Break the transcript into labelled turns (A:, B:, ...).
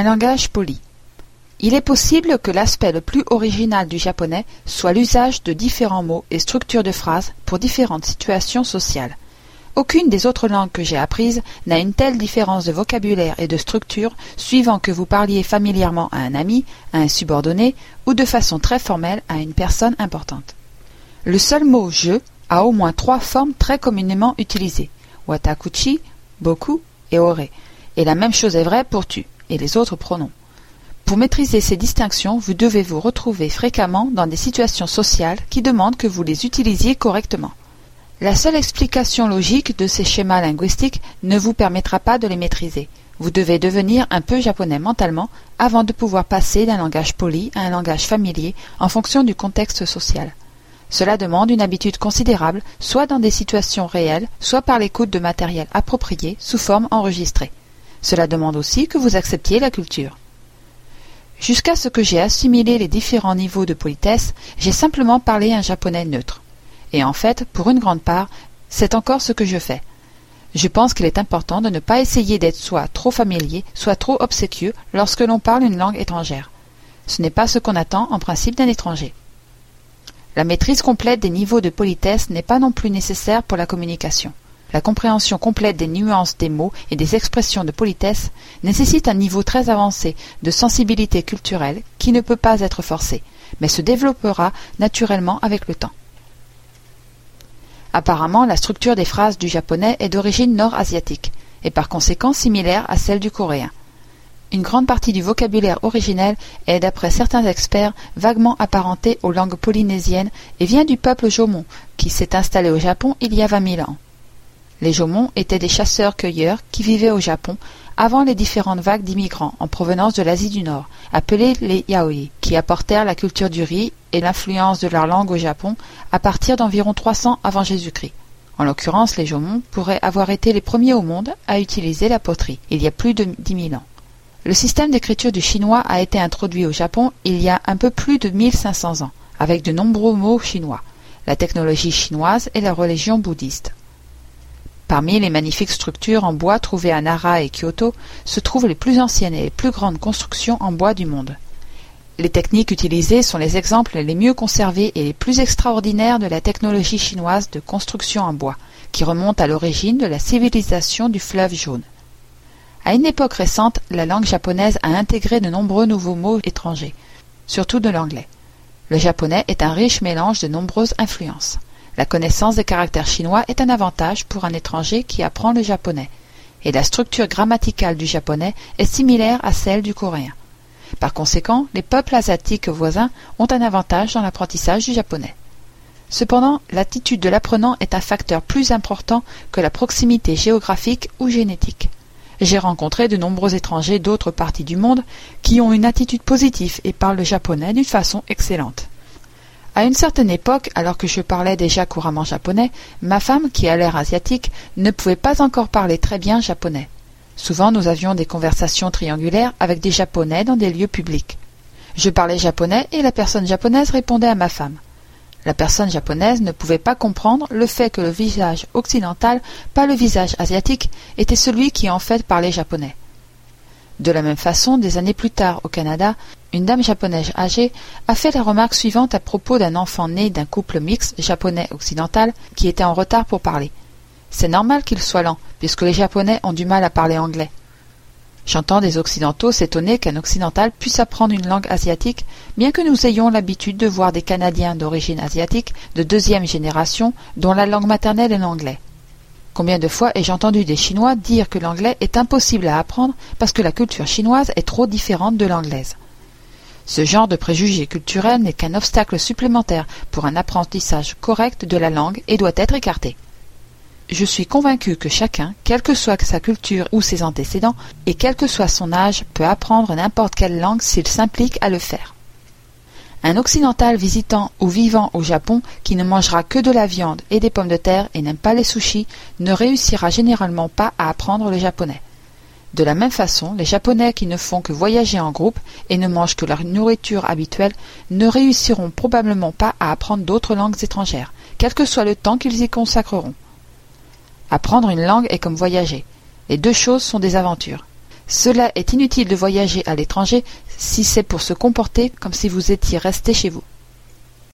A: Un langage poli. Il est possible que l'aspect le plus original du japonais soit l'usage de différents mots et structures de phrases pour différentes situations sociales. Aucune des autres langues que j'ai apprises n'a une telle différence de vocabulaire et de structure suivant que vous parliez familièrement à un ami, à un subordonné ou de façon très formelle à une personne importante. Le seul mot je a au moins trois formes très communément utilisées watakuchi, boku et ore, et la même chose est vraie pour tu et les autres pronoms. Pour maîtriser ces distinctions, vous devez vous retrouver fréquemment dans des situations sociales qui demandent que vous les utilisiez correctement. La seule explication logique de ces schémas linguistiques ne vous permettra pas de les maîtriser. Vous devez devenir un peu japonais mentalement avant de pouvoir passer d'un langage poli à un langage familier en fonction du contexte social. Cela demande une habitude considérable, soit dans des situations réelles, soit par l'écoute de matériel approprié sous forme enregistrée. Cela demande aussi que vous acceptiez la culture. Jusqu'à ce que j'ai assimilé les différents niveaux de politesse, j'ai simplement parlé un japonais neutre. Et en fait, pour une grande part, c'est encore ce que je fais. Je pense qu'il est important de ne pas essayer d'être soit trop familier, soit trop obséquieux lorsque l'on parle une langue étrangère. Ce n'est pas ce qu'on attend en principe d'un étranger. La maîtrise complète des niveaux de politesse n'est pas non plus nécessaire pour la communication. La compréhension complète des nuances des mots et des expressions de politesse nécessite un niveau très avancé de sensibilité culturelle qui ne peut pas être forcé, mais se développera naturellement avec le temps. Apparemment, la structure des phrases du japonais est d'origine nord-asiatique, et par conséquent similaire à celle du coréen. Une grande partie du vocabulaire originel est, d'après certains experts, vaguement apparenté aux langues polynésiennes et vient du peuple Jomon, qui s'est installé au Japon il y a vingt mille ans. Les Jomon étaient des chasseurs-cueilleurs qui vivaient au Japon avant les différentes vagues d'immigrants en provenance de l'Asie du Nord, appelés les Yaoi, qui apportèrent la culture du riz et l'influence de leur langue au Japon à partir d'environ 300 avant Jésus-Christ. En l'occurrence, les Jomon pourraient avoir été les premiers au monde à utiliser la poterie, il y a plus de dix mille ans. Le système d'écriture du chinois a été introduit au Japon il y a un peu plus de 1500 ans, avec de nombreux mots chinois, la technologie chinoise et la religion bouddhiste. Parmi les magnifiques structures en bois trouvées à Nara et Kyoto se trouvent les plus anciennes et les plus grandes constructions en bois du monde. Les techniques utilisées sont les exemples les mieux conservés et les plus extraordinaires de la technologie chinoise de construction en bois, qui remonte à l'origine de la civilisation du fleuve jaune. À une époque récente, la langue japonaise a intégré de nombreux nouveaux mots étrangers, surtout de l'anglais. Le japonais est un riche mélange de nombreuses influences. La connaissance des caractères chinois est un avantage pour un étranger qui apprend le japonais, et la structure grammaticale du japonais est similaire à celle du coréen. Par conséquent, les peuples asiatiques voisins ont un avantage dans l'apprentissage du japonais. Cependant, l'attitude de l'apprenant est un facteur plus important que la proximité géographique ou génétique. J'ai rencontré de nombreux étrangers d'autres parties du monde qui ont une attitude positive et parlent le japonais d'une façon excellente. À une certaine époque, alors que je parlais déjà couramment japonais, ma femme, qui a l'air asiatique, ne pouvait pas encore parler très bien japonais. Souvent nous avions des conversations triangulaires avec des japonais dans des lieux publics. Je parlais japonais et la personne japonaise répondait à ma femme. La personne japonaise ne pouvait pas comprendre le fait que le visage occidental, pas le visage asiatique, était celui qui en fait parlait japonais. De la même façon, des années plus tard, au Canada, une dame japonaise âgée a fait la remarque suivante à propos d'un enfant né d'un couple mixte japonais-occidental qui était en retard pour parler. C'est normal qu'il soit lent, puisque les Japonais ont du mal à parler anglais. J'entends des Occidentaux s'étonner qu'un Occidental puisse apprendre une langue asiatique, bien que nous ayons l'habitude de voir des Canadiens d'origine asiatique de deuxième génération dont la langue maternelle est l'anglais. Combien de fois ai-je entendu des Chinois dire que l'anglais est impossible à apprendre parce que la culture chinoise est trop différente de l'anglaise? Ce genre de préjugé culturel n'est qu'un obstacle supplémentaire pour un apprentissage correct de la langue et doit être écarté. Je suis convaincu que chacun, quelle que soit sa culture ou ses antécédents, et quel que soit son âge, peut apprendre n'importe quelle langue s'il s'implique à le faire. Un occidental visitant ou vivant au Japon qui ne mangera que de la viande et des pommes de terre et n'aime pas les sushis ne réussira généralement pas à apprendre le japonais. De la même façon, les Japonais qui ne font que voyager en groupe et ne mangent que leur nourriture habituelle ne réussiront probablement pas à apprendre d'autres langues étrangères, quel que soit le temps qu'ils y consacreront. Apprendre une langue est comme voyager. Les deux choses sont des aventures. Cela est inutile de voyager à l'étranger si c'est pour se comporter comme si vous étiez resté chez vous.